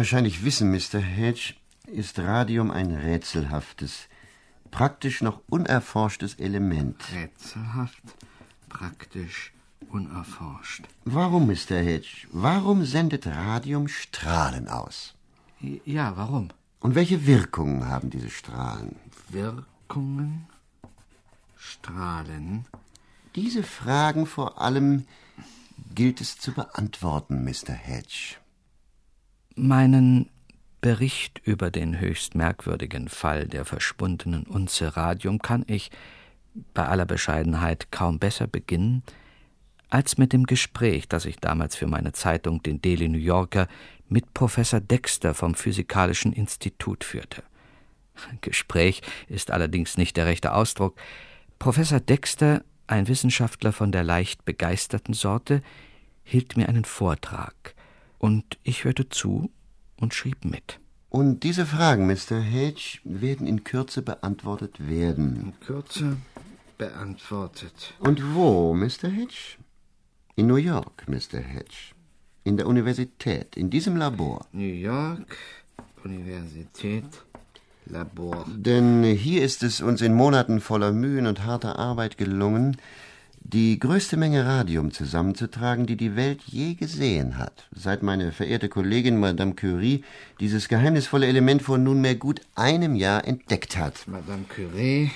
wahrscheinlich wissen, Mr. Hedge, ist Radium ein rätselhaftes, praktisch noch unerforschtes Element. Rätselhaft, praktisch, unerforscht. Warum, Mr. Hedge? Warum sendet Radium Strahlen aus? Ja, warum? Und welche Wirkungen haben diese Strahlen? Wirkungen, Strahlen. Diese Fragen vor allem gilt es zu beantworten, Mr. Hedge. Meinen Bericht über den höchst merkwürdigen Fall der verschwundenen Unze Radium kann ich, bei aller Bescheidenheit, kaum besser beginnen, als mit dem Gespräch, das ich damals für meine Zeitung, den Daily New Yorker, mit Professor Dexter vom Physikalischen Institut führte. Gespräch ist allerdings nicht der rechte Ausdruck. Professor Dexter, ein Wissenschaftler von der leicht begeisterten Sorte, hielt mir einen Vortrag, und ich hörte zu und schrieb mit. Und diese Fragen, Mr. Hedge, werden in Kürze beantwortet werden. In Kürze beantwortet. Und wo, Mr. Hedge? In New York, Mr. Hedge. In der Universität, in diesem Labor. New York, Universität, Labor. Denn hier ist es uns in Monaten voller Mühen und harter Arbeit gelungen, die größte Menge Radium zusammenzutragen, die die Welt je gesehen hat, seit meine verehrte Kollegin Madame Curie dieses geheimnisvolle Element vor nunmehr gut einem Jahr entdeckt hat. Madame Curie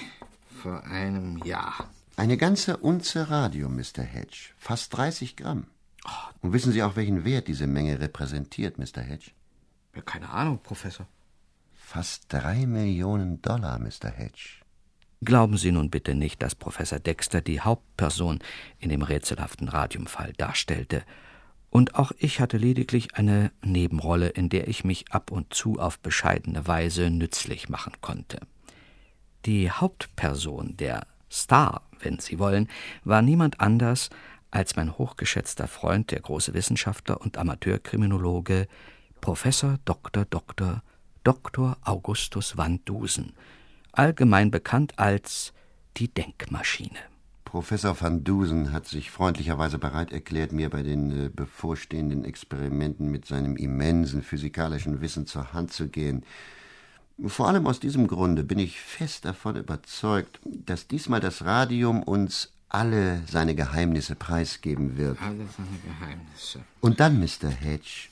vor einem Jahr. Eine ganze Unze Radium, Mr. Hedge. Fast 30 Gramm. Und wissen Sie auch, welchen Wert diese Menge repräsentiert, Mr. Hedge? Ja, keine Ahnung, Professor. Fast drei Millionen Dollar, Mr. Hedge. Glauben Sie nun bitte nicht, dass Professor Dexter die Hauptperson in dem rätselhaften Radiumfall darstellte. Und auch ich hatte lediglich eine Nebenrolle, in der ich mich ab und zu auf bescheidene Weise nützlich machen konnte. Die Hauptperson, der Star, wenn Sie wollen, war niemand anders als mein hochgeschätzter Freund, der große Wissenschaftler und Amateurkriminologe Professor Dr. Dr. Dr. Augustus van Dusen, allgemein bekannt als die Denkmaschine. Professor van Dusen hat sich freundlicherweise bereit erklärt, mir bei den äh, bevorstehenden Experimenten mit seinem immensen physikalischen Wissen zur Hand zu gehen. Vor allem aus diesem Grunde bin ich fest davon überzeugt, dass diesmal das Radium uns alle seine Geheimnisse preisgeben wird. Alle seine Geheimnisse. Und dann, Mr. Hedge,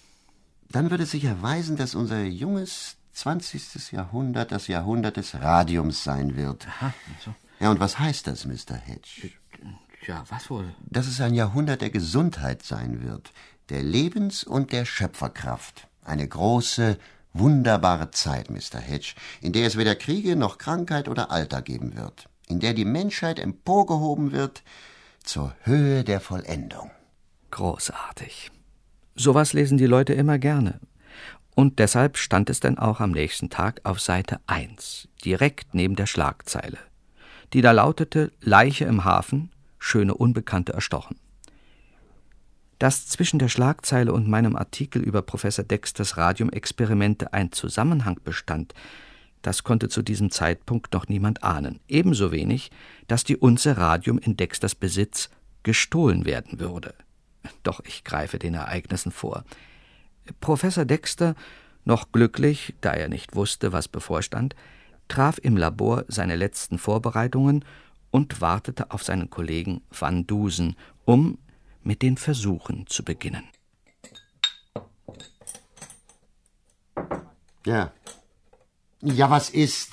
dann wird es sich erweisen, dass unser junges 20. Jahrhundert das Jahrhundert des Radiums sein wird. Aha, so. Ja, und was heißt das, Mr. Hedge? Ja, was wohl? Dass es ein Jahrhundert der Gesundheit sein wird, der Lebens- und der Schöpferkraft. Eine große, wunderbare Zeit, Mr. Hedge, in der es weder Kriege noch Krankheit oder Alter geben wird, in der die Menschheit emporgehoben wird zur Höhe der Vollendung. Großartig. Sowas lesen die Leute immer gerne. Und deshalb stand es denn auch am nächsten Tag auf Seite 1, direkt neben der Schlagzeile, die da lautete Leiche im Hafen, schöne Unbekannte erstochen. Dass zwischen der Schlagzeile und meinem Artikel über Professor Dexters Radiumexperimente ein Zusammenhang bestand, das konnte zu diesem Zeitpunkt noch niemand ahnen. Ebenso wenig, dass die Unze Radium in Dexters Besitz gestohlen werden würde. Doch ich greife den Ereignissen vor. Professor Dexter, noch glücklich, da er nicht wusste, was bevorstand, traf im Labor seine letzten Vorbereitungen und wartete auf seinen Kollegen Van Dusen, um mit den Versuchen zu beginnen. Ja. Ja, was ist?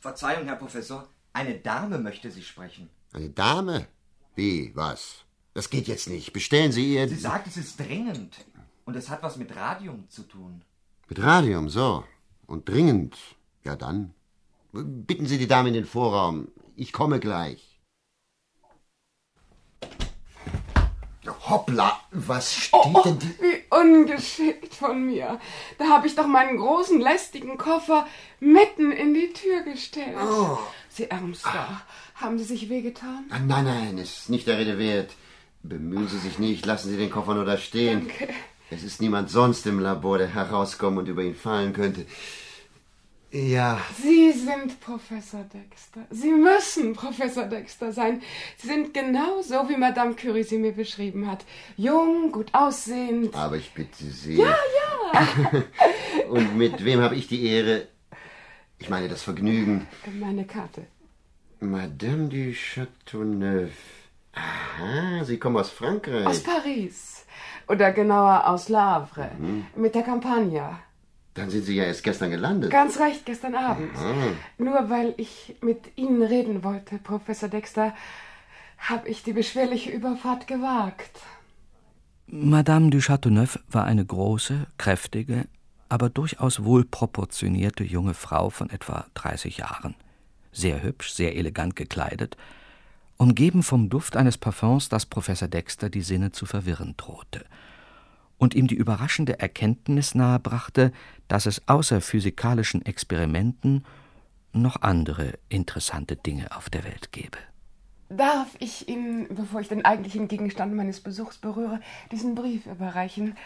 Verzeihung, Herr Professor, eine Dame möchte Sie sprechen. Eine Dame? Wie, was? Das geht jetzt nicht. Bestellen Sie ihr. Sie sagt, es ist dringend. Und es hat was mit Radium zu tun. Mit Radium, so. Und dringend. Ja, dann. Bitten Sie die Dame in den Vorraum. Ich komme gleich. Hoppla, was steht Oh, denn die... wie ungeschickt von mir. Da habe ich doch meinen großen, lästigen Koffer mitten in die Tür gestellt. Oh. Sie Ärmster, haben Sie sich wehgetan? Ah, Nein, nein, ist nicht der Rede wert. Bemühen Sie sich nicht, lassen Sie den Koffer nur da stehen. Danke. Es ist niemand sonst im Labor, der herauskommen und über ihn fallen könnte. Ja, Sie sind Professor Dexter. Sie müssen Professor Dexter sein. Sie sind genau so, wie Madame Curie sie mir beschrieben hat. Jung, gut aussehend. aber ich bitte Sie. Ja, ja. und mit wem habe ich die Ehre? Ich meine das Vergnügen. Meine Karte. Madame du Châteauneuf. Aha, Sie kommen aus Frankreich. Aus Paris. Oder genauer aus Le Havre. Mit der Campagna. Dann sind Sie ja erst gestern gelandet. Ganz recht, gestern Abend. Nur weil ich mit Ihnen reden wollte, Professor Dexter, habe ich die beschwerliche Überfahrt gewagt. Madame du Châteauneuf war eine große, kräftige, aber durchaus wohlproportionierte junge Frau von etwa 30 Jahren. Sehr hübsch, sehr elegant gekleidet, umgeben vom Duft eines Parfums, das Professor Dexter die Sinne zu verwirren drohte und ihm die überraschende Erkenntnis nahebrachte, dass es außer physikalischen Experimenten noch andere interessante Dinge auf der Welt gebe. Darf ich Ihnen, bevor ich den eigentlichen Gegenstand meines Besuchs berühre, diesen Brief überreichen?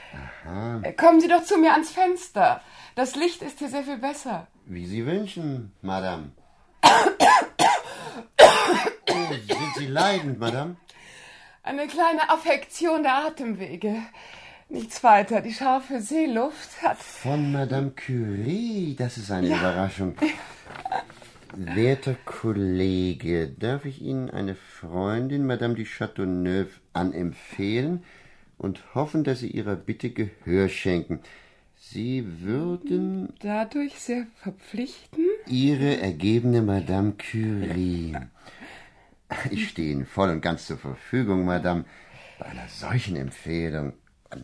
Äh, Kommen Sie doch zu mir ans Fenster. Das Licht ist hier sehr viel besser. Wie Sie wünschen, Madame. Oh, sind Sie leidend, Madame? Eine kleine Affektion der Atemwege. Nichts weiter. Die scharfe Seeluft hat. Von Madame Curie, das ist eine Überraschung. Werter Kollege, darf ich Ihnen eine Freundin, Madame du Châteauneuf, anempfehlen und hoffen, dass Sie Ihrer Bitte Gehör schenken. Sie würden Dadurch sehr verpflichten? Ihre ergebene Madame Curie. Ich stehe Ihnen voll und ganz zur Verfügung, Madame. Bei einer solchen Empfehlung.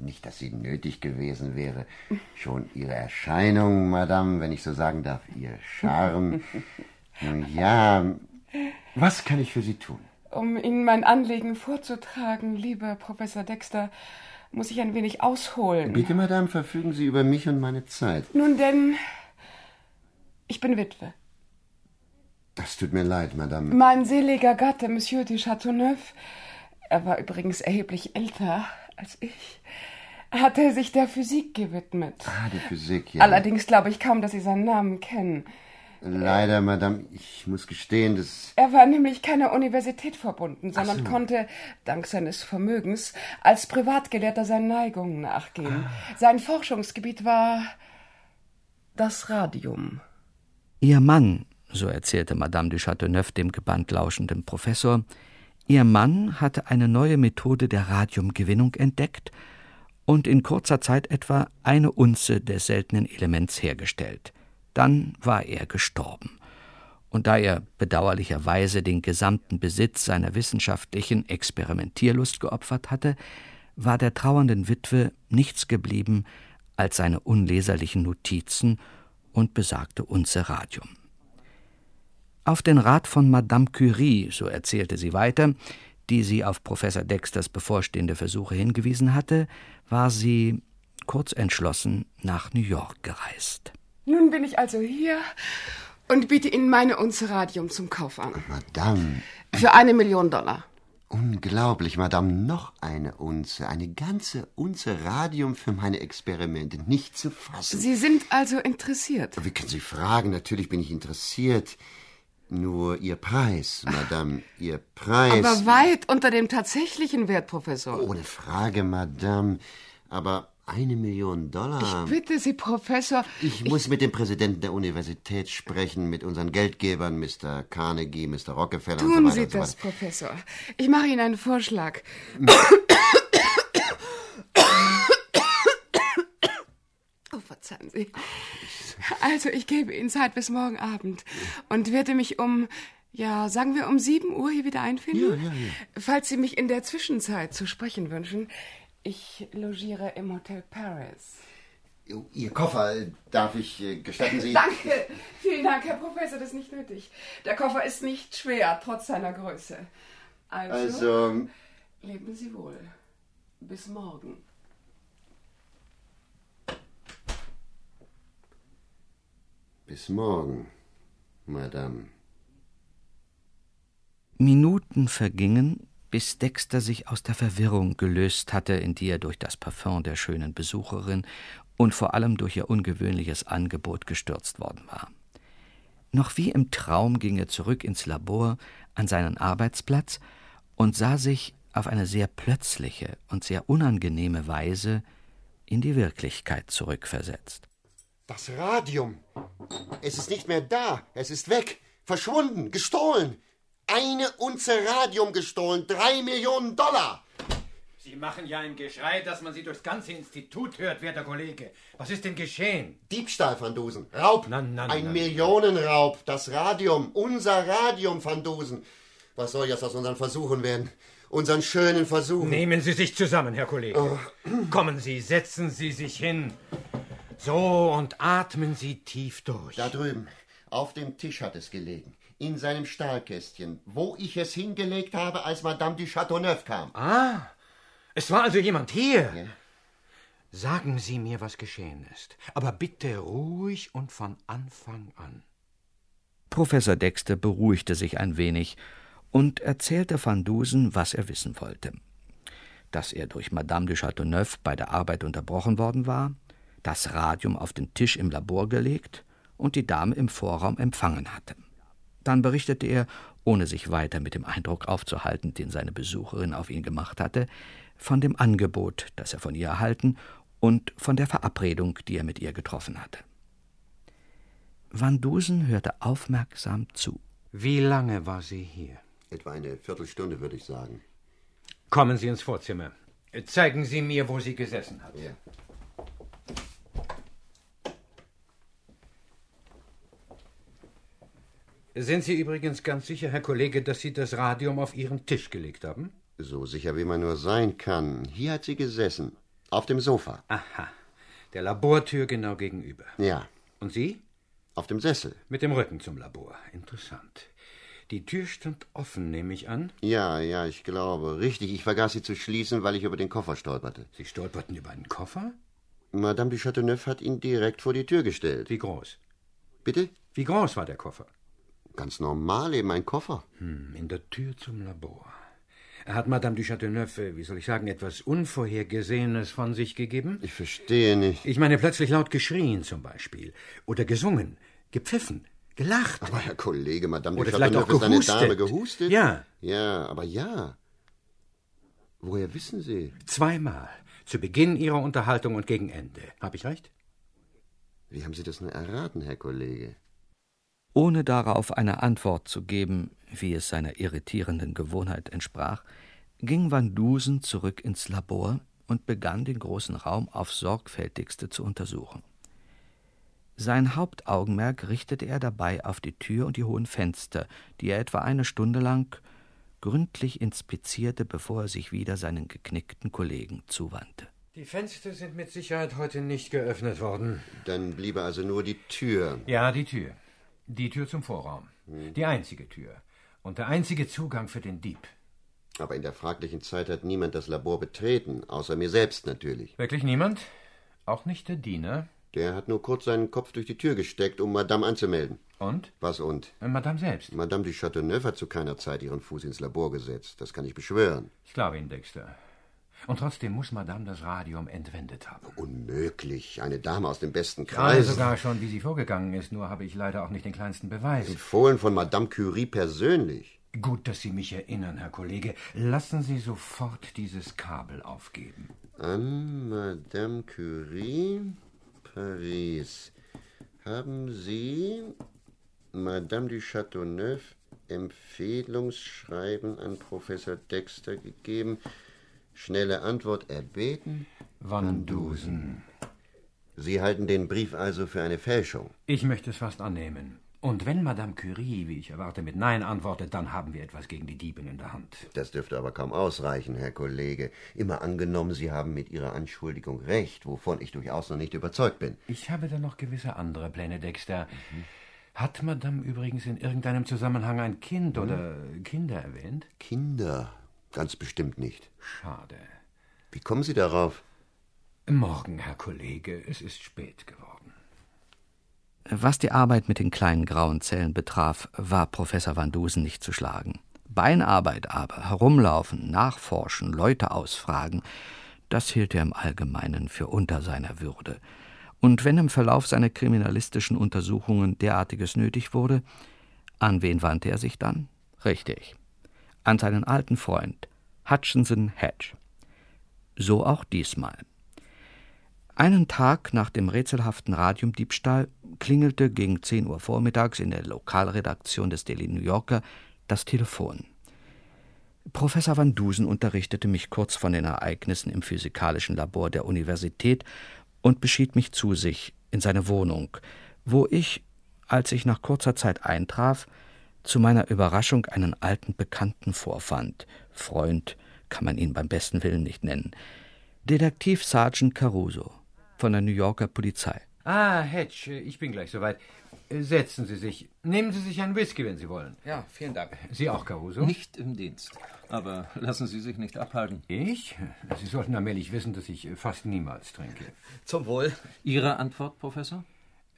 Nicht, dass sie nötig gewesen wäre. Schon Ihre Erscheinung, Madame, wenn ich so sagen darf, Ihr Charme. Nun ja, was kann ich für Sie tun? Um Ihnen mein Anliegen vorzutragen, lieber Professor Dexter, muss ich ein wenig ausholen. Bitte, Madame, verfügen Sie über mich und meine Zeit. Nun denn, ich bin Witwe. Das tut mir leid, Madame. Mein seliger Gatte, Monsieur de Chateauneuf, er war übrigens erheblich älter als ich, hatte sich der Physik gewidmet. Ah, die Physik, ja. Allerdings glaube ich kaum, dass Sie seinen Namen kennen. Leider, Madame, ich muss gestehen, dass... Er war nämlich keiner Universität verbunden, sondern konnte, dank seines Vermögens, als Privatgelehrter seinen Neigungen nachgehen. Sein Forschungsgebiet war das Radium. Ihr Mann, so erzählte Madame du Châteauneuf dem gebannt lauschenden Professor, ihr Mann hatte eine neue Methode der Radiumgewinnung entdeckt und in kurzer Zeit etwa eine Unze des seltenen Elements hergestellt. Dann war er gestorben. Und da er bedauerlicherweise den gesamten Besitz seiner wissenschaftlichen Experimentierlust geopfert hatte, war der trauernden Witwe nichts geblieben als seine unleserlichen Notizen und besagte Unze Radium. Auf den Rat von Madame Curie, so erzählte sie weiter, die sie auf Professor Dexters bevorstehende Versuche hingewiesen hatte, war sie kurz entschlossen nach New York gereist. Nun bin ich also hier und biete Ihnen meine Unze Radium zum Kauf an. Madame, Für eine Million Dollar. unglaublich, Madame, noch eine Unze, eine ganze Unze Radium für meine Experimente, nicht zu fassen. Sie sind also interessiert. Wie können Sie fragen? Natürlich bin ich interessiert. Nur Ihr Preis, Madame, Ihr Preis. Aber weit unter dem tatsächlichen Wert, Professor. Ohne Frage, Madame. Aber eine Million Dollar. Ich bitte Sie, Professor. Ich muss mit dem Präsidenten der Universität sprechen, mit unseren Geldgebern, Mr. Carnegie, Mr. Rockefeller und so Tun weiter Sie und so das. Professor. Ich mache Ihnen einen Vorschlag. Oh, verzeihen Sie. Also, ich gebe Ihnen Zeit bis morgen Abend und werde mich um, ja, sagen wir um 7 Uhr hier wieder einfinden. Ja, ja, ja. Falls Sie mich in der Zwischenzeit zu sprechen wünschen, ich logiere im Hotel Paris. Ihr Koffer, darf ich, äh, gestatten Sie? Danke. Vielen Dank, Herr Professor, das ist nicht nötig. Der Koffer ist nicht schwer, trotz seiner Größe. Also, Also, leben Sie wohl. Bis morgen. Bis morgen, Madame. Minuten vergingen, bis Dexter sich aus der Verwirrung gelöst hatte, in die er durch das Parfum der schönen Besucherin und vor allem durch ihr ungewöhnliches Angebot gestürzt worden war. Noch wie im Traum ging er zurück ins Labor an seinen Arbeitsplatz und sah sich auf eine sehr plötzliche und sehr unangenehme Weise in die Wirklichkeit zurückversetzt. Das Radium. Es ist nicht mehr da. Es ist weg. Verschwunden. Gestohlen. Eine Unze Radium gestohlen. Drei Millionen Dollar. Sie machen ja ein Geschrei, dass man Sie durchs ganze Institut hört, werter Kollege. Was ist denn geschehen? Diebstahl, Van Dusen. Raub. Na, na, Ein na. Millionenraub. Das Radium. Unser Radium, Van Dusen. Was soll jetzt aus unseren Versuchen werden? Unseren schönen Versuchen. Nehmen Sie sich zusammen, Herr Kollege. Kommen Sie, setzen Sie sich hin. So, und atmen Sie tief durch. Da drüben. Auf dem Tisch hat es gelegen. In seinem Stahlkästchen. Wo ich es hingelegt habe, als Madame du Chateauneuf kam. Ah, es war also jemand hier. Sagen Sie mir, was geschehen ist. Aber bitte ruhig und von Anfang an. Professor Dexter beruhigte sich ein wenig und erzählte Van Dusen, was er wissen wollte. Dass er durch Madame de Chateauneuf bei der Arbeit unterbrochen worden war, das Radium auf den Tisch im Labor gelegt und die Dame im Vorraum empfangen hatte. Dann berichtete er, ohne sich weiter mit dem Eindruck aufzuhalten, den seine Besucherin auf ihn gemacht hatte, von dem Angebot, das er von ihr erhalten, und von der Verabredung, die er mit ihr getroffen hatte. Van Dusen hörte aufmerksam zu. Wie lange war sie hier? Etwa eine Viertelstunde, würde ich sagen. Kommen Sie ins Vorzimmer. Zeigen Sie mir, wo sie gesessen hat. Ja. Sind Sie übrigens ganz sicher, Herr Kollege, dass Sie das Radium auf Ihren Tisch gelegt haben? So sicher wie man nur sein kann. Hier hat sie gesessen. Auf dem Sofa. Aha. Der Labortür genau gegenüber. Ja. Und Sie? Auf dem Sessel. Mit dem Rücken zum Labor. Interessant. Die Tür stand offen, nehme ich an. Ja, ja, ich glaube. Richtig, ich vergaß sie zu schließen, weil ich über den Koffer stolperte. Sie stolperten über einen Koffer? Madame du Chateauneuf hat ihn direkt vor die Tür gestellt. Wie groß? Bitte? Wie groß war der Koffer? Ganz normal, eben ein Koffer. Hm, in der Tür zum Labor. Hat Madame du Chateauneuf, äh, wie soll ich sagen, etwas Unvorhergesehenes von sich gegeben? Ich verstehe nicht. Ich meine plötzlich laut geschrien zum Beispiel. Oder gesungen, gepfiffen, gelacht. Aber Herr Kollege, Madame Oder du auch ist eine. Dame gehustet? Ja. Ja, aber ja. Woher wissen Sie? Zweimal. Zu Beginn Ihrer Unterhaltung und gegen Ende. Habe ich recht? Wie haben Sie das nur erraten, Herr Kollege? Ohne darauf eine Antwort zu geben, wie es seiner irritierenden Gewohnheit entsprach, ging Van Dusen zurück ins Labor und begann den großen Raum aufs sorgfältigste zu untersuchen. Sein Hauptaugenmerk richtete er dabei auf die Tür und die hohen Fenster, die er etwa eine Stunde lang gründlich inspizierte, bevor er sich wieder seinen geknickten Kollegen zuwandte. Die Fenster sind mit Sicherheit heute nicht geöffnet worden. Dann bliebe also nur die Tür. Ja, die Tür. Die Tür zum Vorraum. Die einzige Tür. Und der einzige Zugang für den Dieb. Aber in der fraglichen Zeit hat niemand das Labor betreten, außer mir selbst natürlich. Wirklich niemand? Auch nicht der Diener? Der hat nur kurz seinen Kopf durch die Tür gesteckt, um Madame anzumelden. Und? Was und? Äh, Madame selbst. Madame du Chateauneuf hat zu keiner Zeit ihren Fuß ins Labor gesetzt. Das kann ich beschwören. Ich glaube Ihnen, Dexter. Und trotzdem muss Madame das Radium entwendet haben. Unmöglich. Eine Dame aus dem besten Kreis. sogar schon, wie sie vorgegangen ist, nur habe ich leider auch nicht den kleinsten Beweis. Empfohlen von Madame Curie persönlich. Gut, dass Sie mich erinnern, Herr Kollege. Lassen Sie sofort dieses Kabel aufgeben. An Madame Curie, Paris. Haben Sie Madame du Chateauneuf Empfehlungsschreiben an Professor Dexter gegeben? Schnelle Antwort erbeten? Van Dusen. Sie halten den Brief also für eine Fälschung. Ich möchte es fast annehmen. Und wenn Madame Curie, wie ich erwarte, mit Nein antwortet, dann haben wir etwas gegen die Diebin in der Hand. Das dürfte aber kaum ausreichen, Herr Kollege. Immer angenommen, Sie haben mit Ihrer Anschuldigung recht, wovon ich durchaus noch nicht überzeugt bin. Ich habe da noch gewisse andere Pläne, Dexter. Hat Madame übrigens in irgendeinem Zusammenhang ein Kind oder Kinder erwähnt? Kinder? Ganz bestimmt nicht. Schade. Wie kommen Sie darauf? Morgen, Herr Kollege, es ist spät geworden. Was die Arbeit mit den kleinen grauen Zellen betraf, war Professor Van Dusen nicht zu schlagen. Beinarbeit aber, herumlaufen, nachforschen, Leute ausfragen, das hielt er im Allgemeinen für unter seiner Würde. Und wenn im Verlauf seiner kriminalistischen Untersuchungen derartiges nötig wurde, an wen wandte er sich dann? Richtig, an seinen alten Freund Hutchinson Hedge. So auch diesmal. Einen Tag nach dem rätselhaften Radiumdiebstahl klingelte gegen 10 Uhr vormittags in der Lokalredaktion des Daily New Yorker das Telefon. Professor Van Dusen unterrichtete mich kurz von den Ereignissen im physikalischen Labor der Universität und beschied mich zu sich in seine Wohnung, wo ich, als ich nach kurzer Zeit eintraf, zu meiner Überraschung einen alten Bekannten vorfand. Freund kann man ihn beim besten Willen nicht nennen. Detektiv Sergeant Caruso von der New Yorker Polizei. Ah, Hedge, ich bin gleich soweit. Setzen Sie sich. Nehmen Sie sich einen Whisky, wenn Sie wollen. Ja, vielen Dank. Sie auch, Caruso? Nicht im Dienst. Aber lassen Sie sich nicht abhalten. Ich? Sie sollten allmählich wissen, dass ich fast niemals trinke. Zum Wohl. Ihre Antwort, Professor?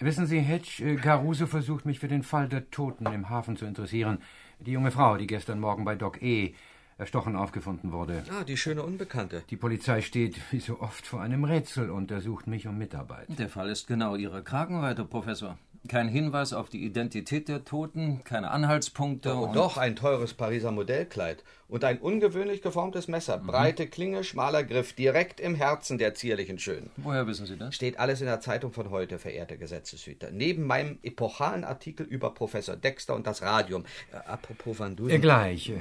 Wissen Sie, Hedge, Caruso versucht mich für den Fall der Toten im Hafen zu interessieren. Die junge Frau, die gestern Morgen bei Doc E. erstochen aufgefunden wurde. Ah, die schöne Unbekannte. Die Polizei steht, wie so oft, vor einem Rätsel und ersucht mich um Mitarbeit. Der Fall ist genau Ihre Kragenweite, Professor. Kein Hinweis auf die Identität der Toten, keine Anhaltspunkte. Oh, und doch, ein teures Pariser Modellkleid und ein ungewöhnlich geformtes Messer. Breite Klinge, schmaler Griff, direkt im Herzen der zierlichen Schönen. Woher wissen Sie das? Steht alles in der Zeitung von heute, verehrte Gesetzeshüter. Neben meinem epochalen Artikel über Professor Dexter und das Radium. Äh, apropos Van Dusen. Gleich.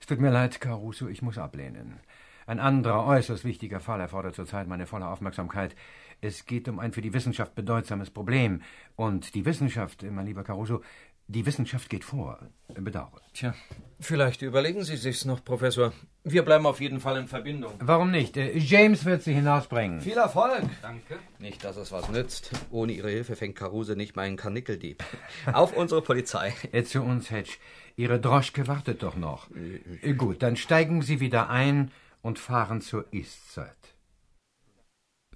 Es tut mir leid, Caruso, ich muss ablehnen. Ein anderer, äußerst wichtiger Fall erfordert zurzeit meine volle Aufmerksamkeit. Es geht um ein für die Wissenschaft bedeutsames Problem. Und die Wissenschaft, mein lieber Caruso, die Wissenschaft geht vor. Bedauere. Tja, vielleicht überlegen Sie sich's noch, Professor. Wir bleiben auf jeden Fall in Verbindung. Warum nicht? Äh, James wird Sie hinausbringen. Viel Erfolg! Danke. Nicht, dass es was nützt. Ohne Ihre Hilfe fängt Caruso nicht meinen Karnickeldieb. Auf unsere Polizei. Äh, Zu uns, Hedge. Ihre Droschke wartet doch noch. Äh, Gut, dann steigen Sie wieder ein und fahren zur Eastside.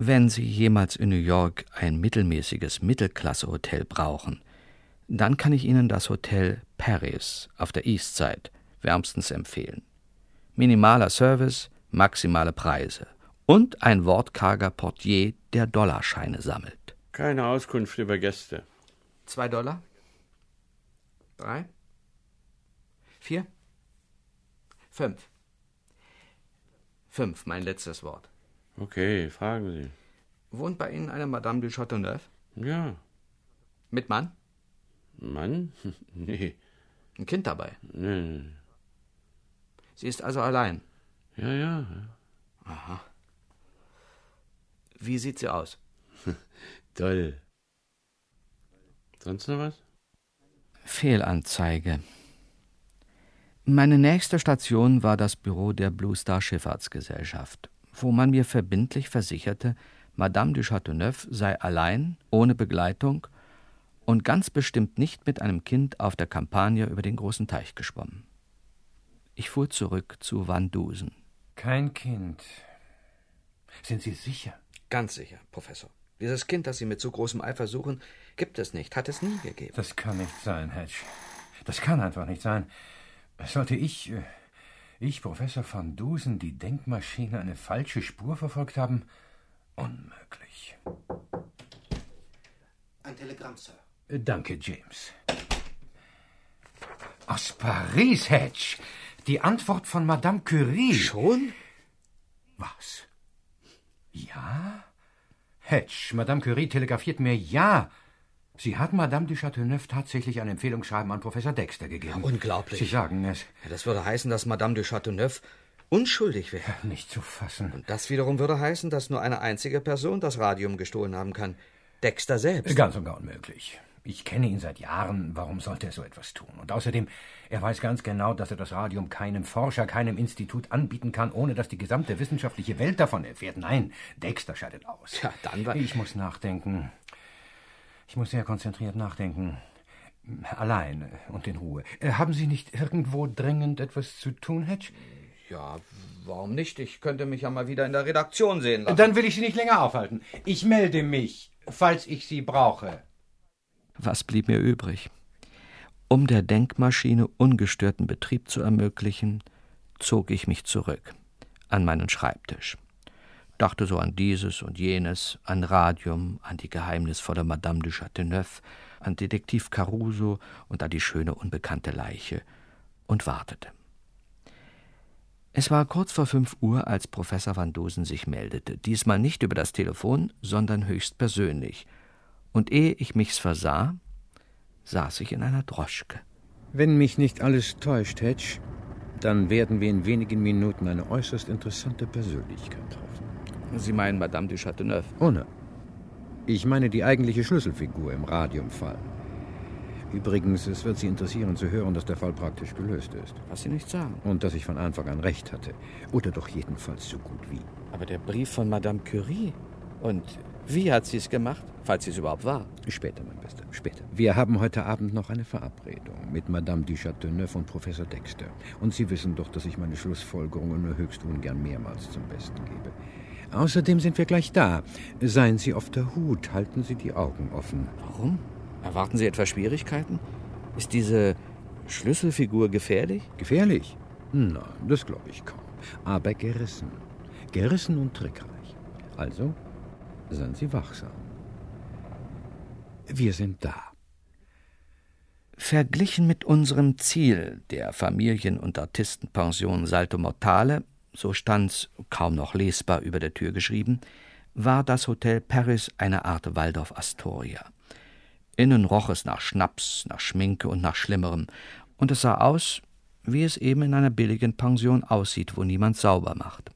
Wenn Sie jemals in New York ein mittelmäßiges Mittelklasse-Hotel brauchen, dann kann ich Ihnen das Hotel Paris auf der Eastside wärmstens empfehlen. Minimaler Service, maximale Preise und ein wortkarger Portier, der Dollarscheine sammelt. Keine Auskunft über Gäste. Zwei Dollar? Drei? Vier? Fünf. Fünf, mein letztes Wort. Okay, fragen Sie. Wohnt bei Ihnen eine Madame de Chateauneuf? Ja. Mit Mann? Mann? nee. Ein Kind dabei? Nee, nee. Sie ist also allein? Ja, ja. Aha. Wie sieht sie aus? Toll. Sonst noch was? Fehlanzeige. Meine nächste Station war das Büro der Blue Star Schifffahrtsgesellschaft, wo man mir verbindlich versicherte, Madame de Chateauneuf sei allein, ohne Begleitung und ganz bestimmt nicht mit einem Kind auf der Kampagne über den großen Teich geschwommen. Ich fuhr zurück zu Van Dusen. Kein Kind. Sind Sie sicher? Ganz sicher, Professor. Dieses Kind, das Sie mit so großem Eifer suchen, gibt es nicht, hat es nie gegeben. Das kann nicht sein, Hedge. Das kann einfach nicht sein. Sollte ich, äh, ich, Professor van Dusen, die Denkmaschine eine falsche Spur verfolgt haben? Unmöglich. Ein Telegramm, Sir. Äh, Danke, James. Aus Paris, Hedge. Die Antwort von Madame Curie. Schon? Was? Ja? Hedge, Madame Curie telegrafiert mir ja. Sie hat Madame de Chateauneuf tatsächlich ein Empfehlungsschreiben an Professor Dexter gegeben. Unglaublich. Sie sagen es. Ja, das würde heißen, dass Madame de Chateauneuf unschuldig wäre. Nicht zu fassen. Und das wiederum würde heißen, dass nur eine einzige Person das Radium gestohlen haben kann. Dexter selbst. Ganz und gar unmöglich. Ich kenne ihn seit Jahren. Warum sollte er so etwas tun? Und außerdem, er weiß ganz genau, dass er das Radium keinem Forscher, keinem Institut anbieten kann, ohne dass die gesamte wissenschaftliche Welt davon erfährt. Nein, Dexter scheidet aus. Ja, dann war Ich muss nachdenken. Ich muss sehr konzentriert nachdenken. Allein und in Ruhe. Äh, Haben Sie nicht irgendwo dringend etwas zu tun, Hedge? Ja, warum nicht? Ich könnte mich ja mal wieder in der Redaktion sehen lassen. Dann will ich Sie nicht länger aufhalten. Ich melde mich, falls ich Sie brauche. Was blieb mir übrig? Um der Denkmaschine ungestörten Betrieb zu ermöglichen, zog ich mich zurück an meinen Schreibtisch, dachte so an dieses und jenes, an Radium, an die geheimnisvolle Madame de Chateauneuf, an Detektiv Caruso und an die schöne unbekannte Leiche und wartete. Es war kurz vor fünf Uhr, als Professor Van Dusen sich meldete, diesmal nicht über das Telefon, sondern höchst persönlich. Und ehe ich mich's versah, saß ich in einer Droschke. Wenn mich nicht alles täuscht, Hedge, dann werden wir in wenigen Minuten eine äußerst interessante Persönlichkeit treffen. Sie meinen Madame de Chateauneuf? Ohne. Ich meine die eigentliche Schlüsselfigur im Radiumfall. Übrigens, es wird Sie interessieren zu hören, dass der Fall praktisch gelöst ist. Was Sie nicht sagen. Und dass ich von Anfang an recht hatte. Oder doch jedenfalls so gut wie. Aber der Brief von Madame Curie. Und wie hat sie es gemacht, falls sie es überhaupt war? Später, mein Bester, später. Wir haben heute Abend noch eine Verabredung mit Madame du Chateauneuf und Professor Dexter. Und Sie wissen doch, dass ich meine Schlussfolgerungen nur höchst ungern mehrmals zum Besten gebe. Außerdem sind wir gleich da. Seien Sie auf der Hut, halten Sie die Augen offen. Warum? Erwarten Sie etwa Schwierigkeiten? Ist diese Schlüsselfigur gefährlich? Gefährlich? Nein, das glaube ich kaum. Aber gerissen. Gerissen und trickreich. Also, seien Sie wachsam. Wir sind da. Verglichen mit unserem Ziel, der Familien- und Artistenpension Salto Mortale, so stand's kaum noch lesbar über der Tür geschrieben, war das Hotel Paris eine Art Waldorf Astoria. Innen roch es nach Schnaps, nach Schminke und nach Schlimmerem, und es sah aus, wie es eben in einer billigen Pension aussieht, wo niemand sauber macht.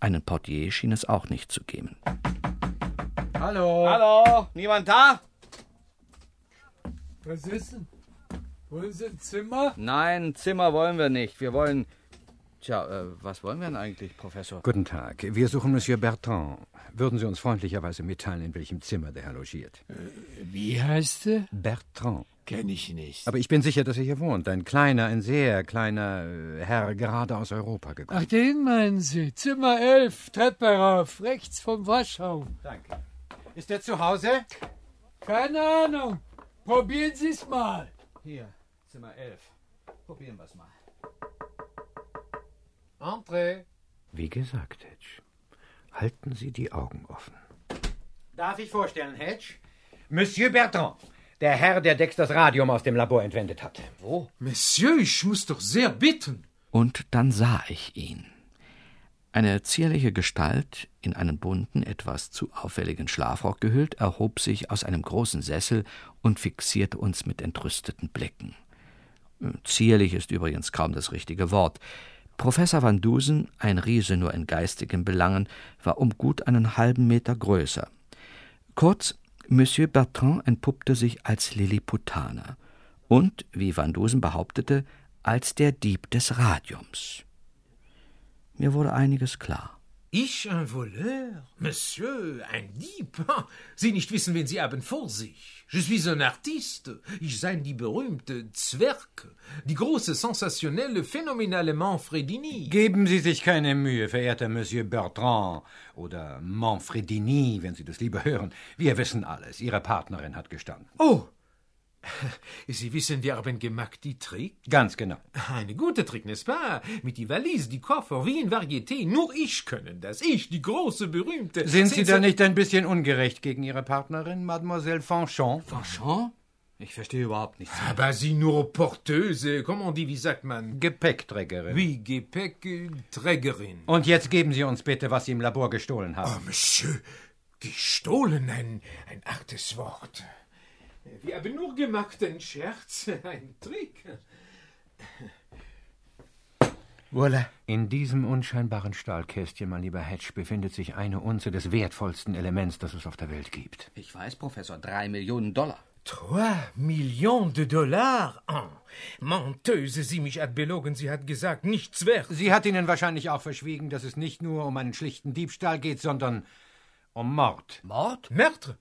Einen Portier schien es auch nicht zu geben. Hallo. Hallo, niemand da? Was ist denn? Wollen Sie ein Zimmer? Nein, Zimmer wollen wir nicht. Wir wollen. Tja, äh, was wollen wir denn eigentlich, Professor? Guten Tag. Wir suchen Monsieur Bertrand. Würden Sie uns freundlicherweise mitteilen, in welchem Zimmer der Herr logiert? Wie heißt er? Bertrand. Kenn ich nicht. Aber ich bin sicher, dass er hier wohnt. Ein kleiner, ein sehr kleiner äh, Herr, gerade aus Europa gekommen. Ach, den meinen Sie? Zimmer 11, Treppe rauf, rechts vom Waschraum. Danke. Ist er zu Hause? Keine Ahnung. Probieren Sie es mal. Hier, Zimmer 11. Probieren wir es mal. Entree. Wie gesagt, Hedge, halten Sie die Augen offen. Darf ich vorstellen, Hedge? Monsieur Bertrand, der Herr, der Dex das Radium aus dem Labor entwendet hat. Wo? Monsieur, ich muss doch sehr bitten. Und dann sah ich ihn. Eine zierliche Gestalt, in einen bunten, etwas zu auffälligen Schlafrock gehüllt, erhob sich aus einem großen Sessel und fixierte uns mit entrüsteten Blicken. Zierlich ist übrigens kaum das richtige Wort. Professor Van Dusen, ein Riese nur in geistigen Belangen, war um gut einen halben Meter größer. Kurz, Monsieur Bertrand entpuppte sich als Lilliputaner und, wie Van Dusen behauptete, als der Dieb des Radiums. Mir wurde einiges klar. Ich ein Voleur? Monsieur, ein Dieb? Sie nicht wissen, wen Sie haben vor sich. Je suis un artiste. Ich sei die berühmte Zwerg. Die große, sensationelle, phänomenale Manfredini. Geben Sie sich keine Mühe, verehrter Monsieur Bertrand. Oder Manfredini, wenn Sie das lieber hören. Wir wissen alles. Ihre Partnerin hat gestanden. Oh! Sie wissen, wir haben gemacht die Trick? Ganz genau. Eine gute Trick, n'est-ce pas? Mit die Valise, die Koffer, wie in Varieté. Nur ich können das. Ich, die große, berühmte. Sind Sie da nicht ein bisschen ungerecht gegen Ihre Partnerin, Mademoiselle Fanchon? Fanchon? Ich verstehe überhaupt nichts. Aber sie nur Porteuse, comment dit, wie sagt man? Gepäckträgerin. Wie Gepäckträgerin. Und jetzt geben Sie uns bitte, was Sie im Labor gestohlen haben. Oh, Monsieur, gestohlen, ein, ein hartes Wort. Wir haben nur gemacht einen Scherz, ein Trick. Voilà. In diesem unscheinbaren Stahlkästchen, mein lieber Hedge, befindet sich eine Unze des wertvollsten Elements, das es auf der Welt gibt. Ich weiß, Professor, drei Millionen Dollar. Trois Millionen de Dollars? Oh, Menteuse, sie mich hat belogen, sie hat gesagt, nichts wert. Sie hat Ihnen wahrscheinlich auch verschwiegen, dass es nicht nur um einen schlichten Diebstahl geht, sondern um Mord. Mord? Meurtre?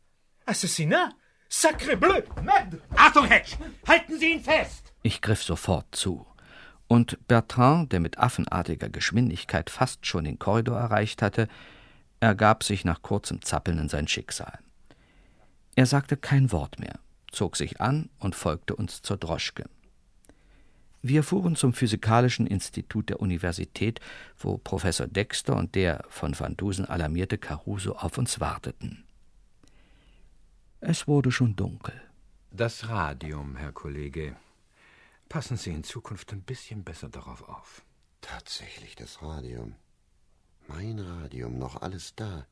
Assassinat? Sacre bleu! Merde! Achtung, Hedge! Halten Sie ihn fest! Ich griff sofort zu. Und Bertrand, der mit affenartiger Geschwindigkeit fast schon den Korridor erreicht hatte, ergab sich nach kurzem Zappeln in sein Schicksal. Er sagte kein Wort mehr, zog sich an und folgte uns zur Droschke. Wir fuhren zum Physikalischen Institut der Universität, wo Professor Dexter und der von Van Dusen alarmierte Caruso auf uns warteten. Es wurde schon dunkel. Das Radium, Herr Kollege. Passen Sie in Zukunft ein bisschen besser darauf auf. Tatsächlich das Radium. Mein Radium, noch alles da.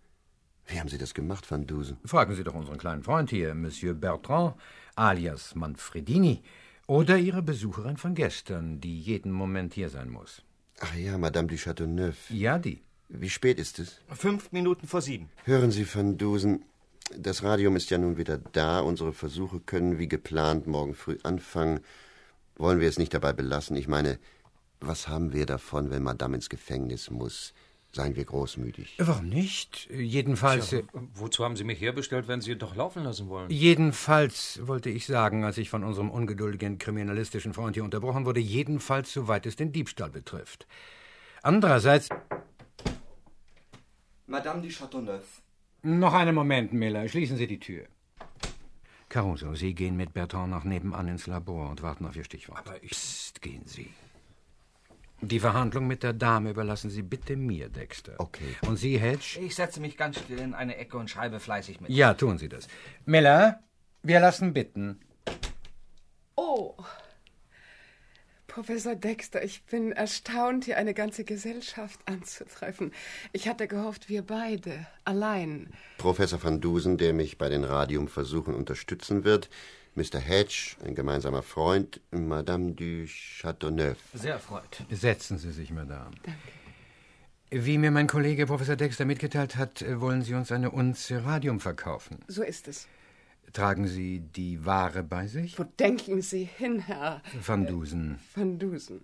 Wie haben Sie das gemacht, Van Dusen? Fragen Sie doch unseren kleinen Freund hier, Monsieur Bertrand, alias Manfredini, oder Ihre Besucherin von gestern, die jeden Moment hier sein muss. Ach ja, Madame du Châteauneuf. Ja, die. Wie spät ist es? Fünf Minuten vor sieben. Hören Sie, Van Dusen, das Radium ist ja nun wieder da. Unsere Versuche können wie geplant morgen früh anfangen. Wollen wir es nicht dabei belassen? Ich meine, was haben wir davon, wenn Madame ins Gefängnis muss? Seien wir großmütig. Warum nicht? Jedenfalls. Tja, wozu haben Sie mich herbestellt, wenn Sie doch laufen lassen wollen? Jedenfalls wollte ich sagen, als ich von unserem ungeduldigen kriminalistischen Freund hier unterbrochen wurde, jedenfalls soweit es den Diebstahl betrifft. Andererseits. Madame du Châteauneuf. Noch einen Moment, Miller. Schließen Sie die Tür. Caruso, Sie gehen mit Bertrand nach nebenan ins Labor und warten auf Ihr Stichwort. Aber ich. Psst, gehen Sie. Die Verhandlung mit der Dame überlassen Sie bitte mir, Dexter. Okay. Und Sie, Hedge? Ich setze mich ganz still in eine Ecke und schreibe fleißig mit. Ja, tun Sie das. Miller, wir lassen bitten. Oh. Professor Dexter, ich bin erstaunt, hier eine ganze Gesellschaft anzutreffen. Ich hatte gehofft, wir beide, allein. Professor Van Dusen, der mich bei den Radiumversuchen unterstützen wird, Mr. Hedge, ein gemeinsamer Freund, Madame du Châteauneuf. Sehr erfreut. Setzen Sie sich, Madame. Danke. Wie mir mein Kollege Professor Dexter mitgeteilt hat, wollen Sie uns eine Unze Radium verkaufen. So ist es. Tragen Sie die Ware bei sich? Wo denken Sie hin, Herr Van Dusen. Van Dusen?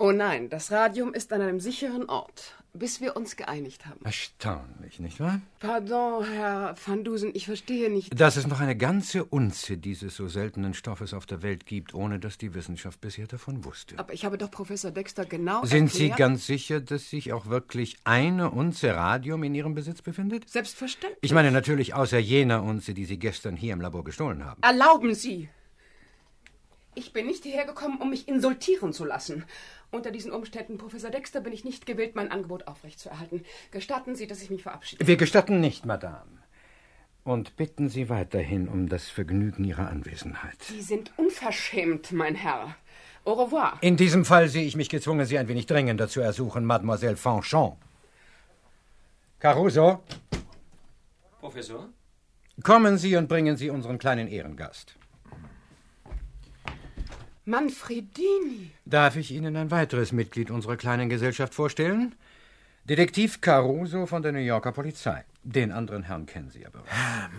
Oh nein, das Radium ist an einem sicheren Ort, bis wir uns geeinigt haben. Erstaunlich, nicht wahr? Pardon, Herr Van Dusen, ich verstehe nicht. Dass es noch eine ganze Unze dieses so seltenen Stoffes auf der Welt gibt, ohne dass die Wissenschaft bisher davon wusste. Aber ich habe doch Professor Dexter genau Sind Sie erklärt- ganz sicher, dass sich auch wirklich eine Unze Radium in Ihrem Besitz befindet? Selbstverständlich. Ich meine natürlich außer jener Unze, die Sie gestern hier im Labor gestohlen haben. Erlauben Sie! Ich bin nicht hierher gekommen, um mich insultieren zu lassen. Unter diesen Umständen, Professor Dexter, bin ich nicht gewillt, mein Angebot aufrechtzuerhalten. Gestatten Sie, dass ich mich verabschiede. Wir gestatten nicht, Madame. Und bitten Sie weiterhin um das Vergnügen Ihrer Anwesenheit. Sie sind unverschämt, mein Herr. Au revoir. In diesem Fall sehe ich mich gezwungen, Sie ein wenig dringender zu ersuchen, Mademoiselle Fanchon. Caruso, Professor? kommen Sie und bringen Sie unseren kleinen Ehrengast. Manfredini. Darf ich Ihnen ein weiteres Mitglied unserer kleinen Gesellschaft vorstellen? Detektiv Caruso von der New Yorker Polizei. Den anderen Herrn kennen Sie aber.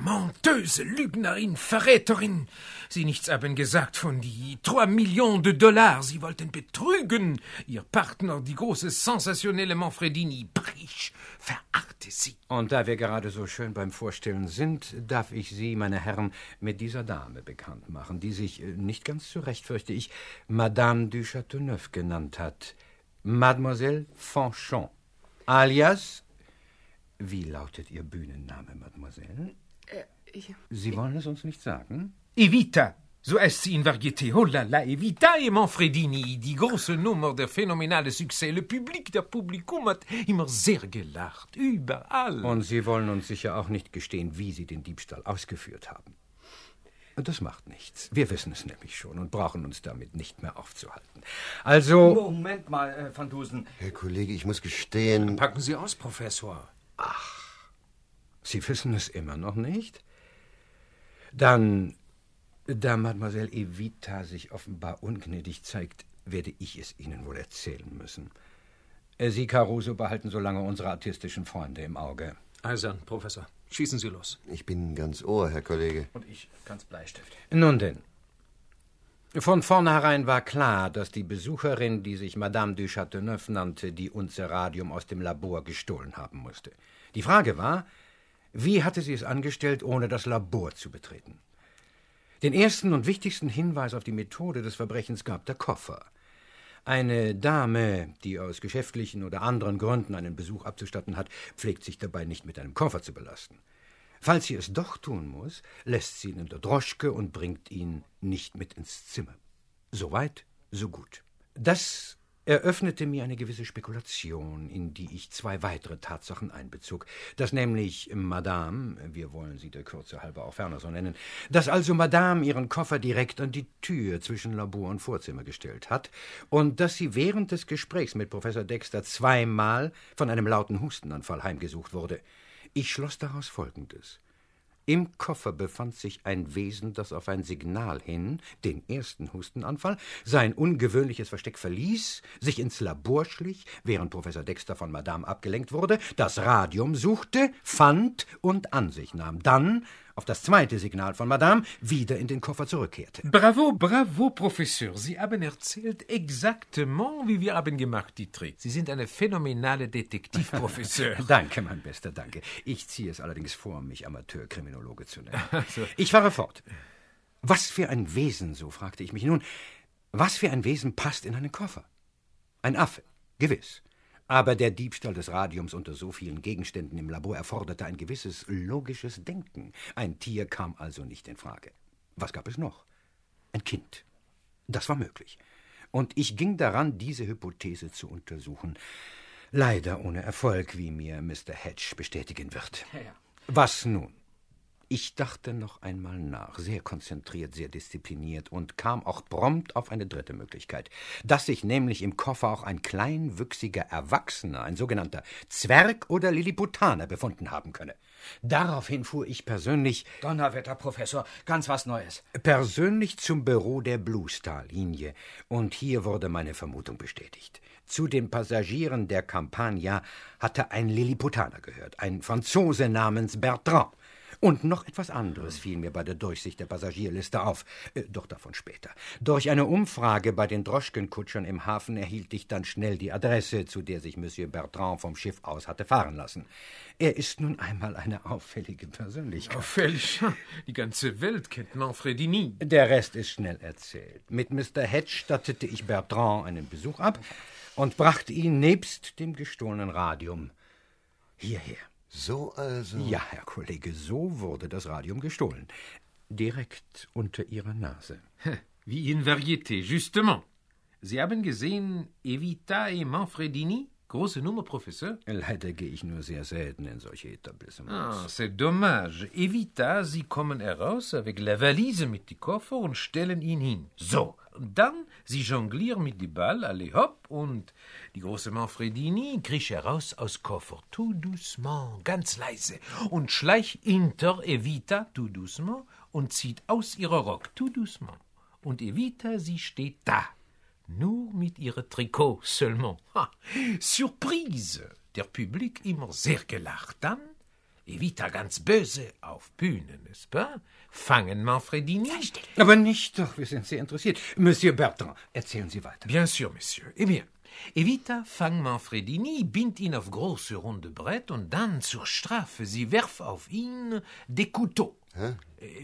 Menteuse, Lügnerin, Verräterin. Sie nichts haben gesagt von die trois Millions de Dollars. Sie wollten betrügen. Ihr Partner, die große sensationelle Manfredini, brich, verachte sie. Und da wir gerade so schön beim Vorstellen sind, darf ich Sie, meine Herren, mit dieser Dame bekannt machen, die sich, äh, nicht ganz zu Recht fürchte ich, Madame du Châteauneuf genannt hat. Mademoiselle Fanchon. Alias. Wie lautet Ihr Bühnenname, Mademoiselle? Äh, ich, Sie wollen es uns nicht sagen? Evita. So heißt sie in Varieté. Oh la la, Evita et Manfredini. Die große Nummer, der phänomenale Succès. Le Publik, der Publikum hat immer sehr gelacht. Überall. Und Sie wollen uns sicher auch nicht gestehen, wie Sie den Diebstahl ausgeführt haben. Das macht nichts. Wir wissen es nämlich schon und brauchen uns damit nicht mehr aufzuhalten. Also. Moment mal, äh, Van Dusen. Herr Kollege, ich muss gestehen. Packen Sie aus, Professor. Sie wissen es immer noch nicht? Dann, da Mademoiselle Evita sich offenbar ungnädig zeigt, werde ich es Ihnen wohl erzählen müssen. Äh, Sie, Caruso, behalten so lange unsere artistischen Freunde im Auge. Eisern, Professor. Schießen Sie los. Ich bin ganz Ohr, Herr Kollege. Und ich ganz Bleistift. Nun denn. Von vornherein war klar, dass die Besucherin, die sich Madame du Châteauneuf nannte, die Unze Radium aus dem Labor gestohlen haben musste. Die Frage war, wie hatte sie es angestellt, ohne das Labor zu betreten? Den ersten und wichtigsten Hinweis auf die Methode des Verbrechens gab der Koffer. Eine Dame, die aus geschäftlichen oder anderen Gründen einen Besuch abzustatten hat, pflegt sich dabei nicht mit einem Koffer zu belasten. Falls sie es doch tun muss, lässt sie ihn in der Droschke und bringt ihn nicht mit ins Zimmer. So weit, so gut. Das eröffnete mir eine gewisse Spekulation, in die ich zwei weitere Tatsachen einbezog, dass nämlich Madame, wir wollen sie der Kürze halber auch ferner so nennen, dass also Madame ihren Koffer direkt an die Tür zwischen Labor und Vorzimmer gestellt hat und dass sie während des Gesprächs mit Professor Dexter zweimal von einem lauten Hustenanfall heimgesucht wurde. Ich schloss daraus Folgendes. Im Koffer befand sich ein Wesen, das auf ein Signal hin, den ersten Hustenanfall, sein ungewöhnliches Versteck verließ, sich ins Labor schlich, während Professor Dexter von Madame abgelenkt wurde, das Radium suchte, fand und an sich nahm, dann auf das zweite Signal von Madame wieder in den Koffer zurückkehrte. Bravo, bravo, Professeur. Sie haben erzählt exaktement, wie wir haben gemacht, die Trick. Sie sind eine phänomenale Detektivprofesseur. danke, mein Bester, danke. Ich ziehe es allerdings vor, mich Amateurkriminologe zu nennen. Ich fahre fort. Was für ein Wesen, so fragte ich mich nun, was für ein Wesen passt in einen Koffer? Ein Affe, gewiss. Aber der Diebstahl des Radiums unter so vielen Gegenständen im Labor erforderte ein gewisses logisches Denken. Ein Tier kam also nicht in Frage. Was gab es noch? Ein Kind. Das war möglich. Und ich ging daran, diese Hypothese zu untersuchen. Leider ohne Erfolg, wie mir Mr. Hedge bestätigen wird. Was nun? Ich dachte noch einmal nach, sehr konzentriert, sehr diszipliniert und kam auch prompt auf eine dritte Möglichkeit, dass sich nämlich im Koffer auch ein kleinwüchsiger Erwachsener, ein sogenannter Zwerg oder Lilliputaner befunden haben könne. Daraufhin fuhr ich persönlich Donnerwetter, Professor, ganz was Neues. persönlich zum Büro der Blue Star Linie und hier wurde meine Vermutung bestätigt. Zu den Passagieren der Campania hatte ein Lilliputaner gehört, ein Franzose namens Bertrand. Und noch etwas anderes fiel mir bei der Durchsicht der Passagierliste auf, äh, doch davon später. Durch eine Umfrage bei den Droschkenkutschern im Hafen erhielt ich dann schnell die Adresse, zu der sich Monsieur Bertrand vom Schiff aus hatte fahren lassen. Er ist nun einmal eine auffällige Persönlichkeit. Auffällig. Die ganze Welt kennt Manfredini. Der Rest ist schnell erzählt. Mit Mr. Hedge stattete ich Bertrand einen Besuch ab und brachte ihn nebst dem gestohlenen Radium hierher. So also. Ja, Herr Kollege, so wurde das Radium gestohlen. Direkt unter Ihrer Nase. Wie in Variété, justement. Sie haben gesehen Evita et Manfredini? Große Nummer, Professeur? Leider gehe ich nur sehr selten in solche Etablissements. Ah, c'est dommage. Evita, Sie kommen heraus avec la valise mit die Koffer und stellen ihn hin. So. Dann, Sie jonglieren mit die Ball, alle hopp, und die große Manfredini kriecht heraus aus Koffer. Tout doucement, ganz leise. Und schleicht hinter Evita, tout doucement, und zieht aus ihrer Rock, tout doucement. Und Evita, sie steht da. Nur mit ihrer Trikot seulement. Ha, Surprise! Der Publik immer sehr gelacht. Dann Evita ganz böse auf Bühne, n'est-ce pas? Fangen Manfredini. Aber nicht doch, wir sind sehr interessiert. Monsieur Bertrand, erzählen Sie weiter. Bien sûr, Monsieur. Eh bien, Evita fang Manfredini, bind ihn auf große runde Brett und dann zur Strafe, sie werf auf ihn des couteaux. Äh,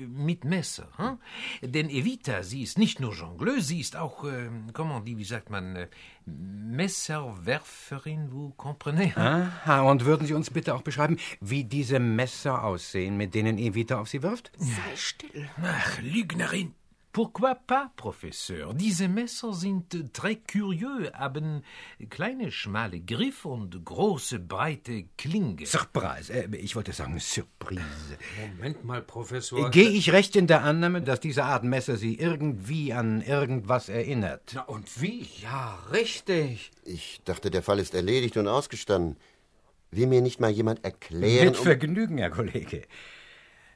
Mit Messer. Hm? Denn Evita, sie ist nicht nur Jongleuse, sie ist auch, äh, comment dit, wie sagt man, äh, Messerwerferin, vous comprenez? Aha, und würden Sie uns bitte auch beschreiben, wie diese Messer aussehen, mit denen Evita auf Sie wirft? Sei still. Ach, Lügnerin. Pourquoi pas, Professeur? Diese Messer sind äh, très curieux, haben kleine, schmale Griffe und große, breite Klinge. Surprise, äh, ich wollte sagen Surprise. Moment mal, Professor. Gehe ich recht in der Annahme, dass diese Art Messer Sie irgendwie an irgendwas erinnert? Na und wie? Ja, richtig. Ich dachte, der Fall ist erledigt und ausgestanden. Will mir nicht mal jemand erklären. Mit Vergnügen, Herr Kollege.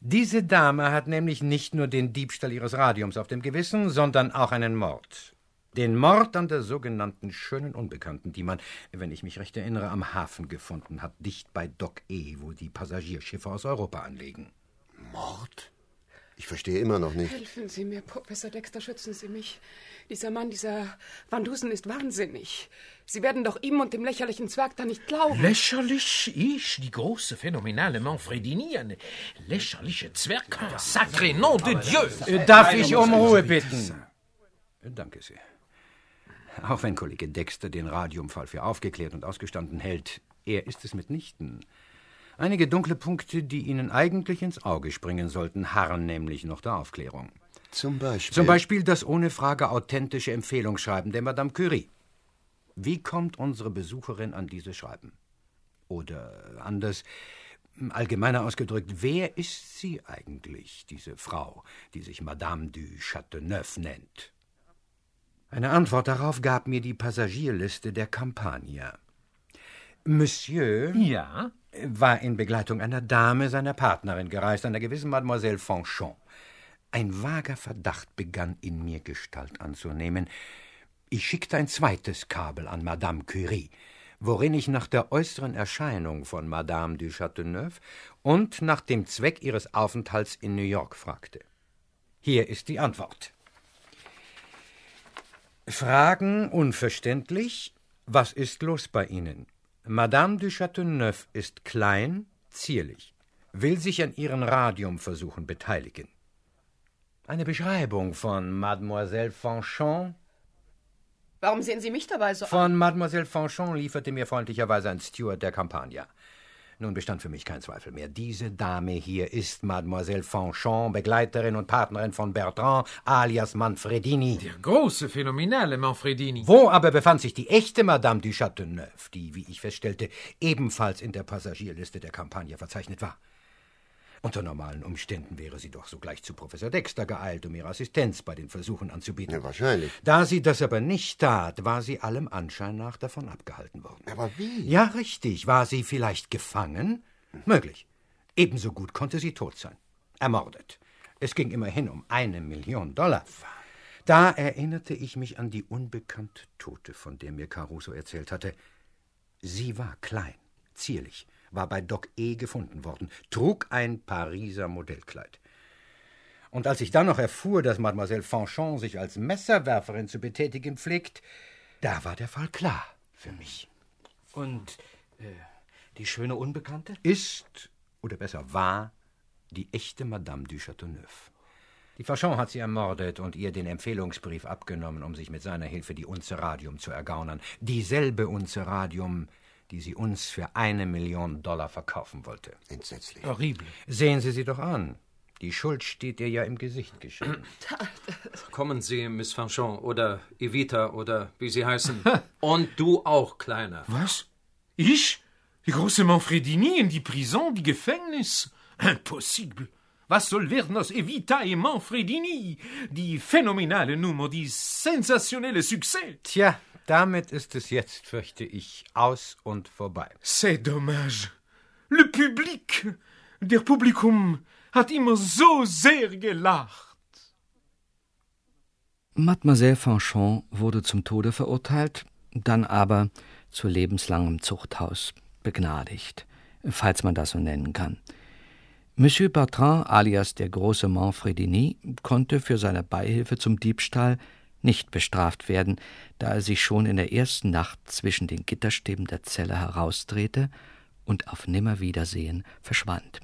Diese Dame hat nämlich nicht nur den Diebstahl ihres Radiums auf dem Gewissen, sondern auch einen Mord. Den Mord an der sogenannten schönen Unbekannten, die man, wenn ich mich recht erinnere, am Hafen gefunden hat, dicht bei Dock E, wo die Passagierschiffe aus Europa anlegen. Mord? Ich verstehe immer noch nicht. Helfen Sie mir, Professor Dexter, schützen Sie mich. Dieser Mann, dieser Van Dusen ist wahnsinnig. Sie werden doch ihm und dem lächerlichen Zwerg da nicht glauben. Lächerlich? Ich, die große, phänomenale Manfredini, eine lächerliche Zwerg? Sacré nom de Dieu! Darf ich um Ruhe bitten? Danke sehr. Auch wenn Kollege Dexter den Radiumfall für aufgeklärt und ausgestanden hält, er ist es mitnichten. Einige dunkle Punkte, die Ihnen eigentlich ins Auge springen sollten, harren nämlich noch der Aufklärung. Zum Beispiel? Zum Beispiel das ohne Frage authentische Empfehlungsschreiben der Madame Curie. Wie kommt unsere Besucherin an dieses Schreiben? Oder anders, allgemeiner ausgedrückt, wer ist sie eigentlich, diese Frau, die sich Madame du Châteauneuf nennt? Eine Antwort darauf gab mir die Passagierliste der Campania. Monsieur Ja? War in Begleitung einer Dame, seiner Partnerin, gereist, einer gewissen Mademoiselle Fanchon. Ein vager Verdacht begann in mir Gestalt anzunehmen. Ich schickte ein zweites Kabel an Madame Curie, worin ich nach der äußeren Erscheinung von Madame du Châteauneuf und nach dem Zweck ihres Aufenthalts in New York fragte. Hier ist die Antwort. Fragen unverständlich. Was ist los bei Ihnen? Madame du Châteauneuf ist klein, zierlich, will sich an ihren Radiumversuchen beteiligen. Eine Beschreibung von Mademoiselle Fanchon. Warum sehen Sie mich dabei so Von Mademoiselle Fanchon lieferte mir freundlicherweise ein Steward der Campania. Nun bestand für mich kein Zweifel mehr. Diese Dame hier ist Mademoiselle Fanchon, Begleiterin und Partnerin von Bertrand alias Manfredini. Der große, phänomenale Manfredini. Wo aber befand sich die echte Madame du Châteauneuf, die, wie ich feststellte, ebenfalls in der Passagierliste der Campania verzeichnet war? Unter normalen Umständen wäre sie doch sogleich zu Professor Dexter geeilt, um ihre Assistenz bei den Versuchen anzubieten. Ja, wahrscheinlich. Da sie das aber nicht tat, war sie allem Anschein nach davon abgehalten worden. Aber wie? Ja, richtig. War sie vielleicht gefangen? Möglich. Ebenso gut konnte sie tot sein. Ermordet. Es ging immerhin um eine Million Dollar. Da erinnerte ich mich an die unbekannte Tote, von der mir Caruso erzählt hatte. Sie war klein, zierlich, war bei Doc E. gefunden worden, trug ein Pariser Modellkleid. Und als ich dann noch erfuhr, dass Mademoiselle Fanchon sich als Messerwerferin zu betätigen pflegt, da war der Fall klar für mich. Und äh, die schöne Unbekannte? Ist, oder besser war, die echte Madame du Châteauneuf. Die Fanchon hat sie ermordet und ihr den Empfehlungsbrief abgenommen, um sich mit seiner Hilfe die Unze Radium zu ergaunern. Dieselbe Unze Radium, die sie uns für eine Million Dollar verkaufen wollte. Entsetzlich. Horrible. Sehen Sie sie doch an. Die Schuld steht ihr ja im Gesicht geschrieben. Kommen Sie, Miss Fanchon, oder Evita, oder wie Sie heißen. Und du auch, Kleiner. Was? Ich? Die große Manfredini in die Prison, die Gefängnis? Impossible. Was soll aus Evita et Manfredini? Die phänomenale Nummer, die sensationelle Succès. Tja, damit ist es jetzt, fürchte ich, aus und vorbei. C'est dommage. Le Public, der Publikum hat immer so sehr gelacht. Mademoiselle Fanchon wurde zum Tode verurteilt, dann aber zu lebenslangem Zuchthaus begnadigt, falls man das so nennen kann. Monsieur Bertrand alias der große Manfredini konnte für seine Beihilfe zum Diebstahl nicht bestraft werden, da er sich schon in der ersten Nacht zwischen den Gitterstäben der Zelle herausdrehte und auf Nimmerwiedersehen verschwand.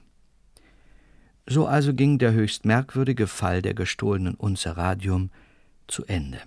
So also ging der höchst merkwürdige Fall der gestohlenen Unzeradium zu Ende.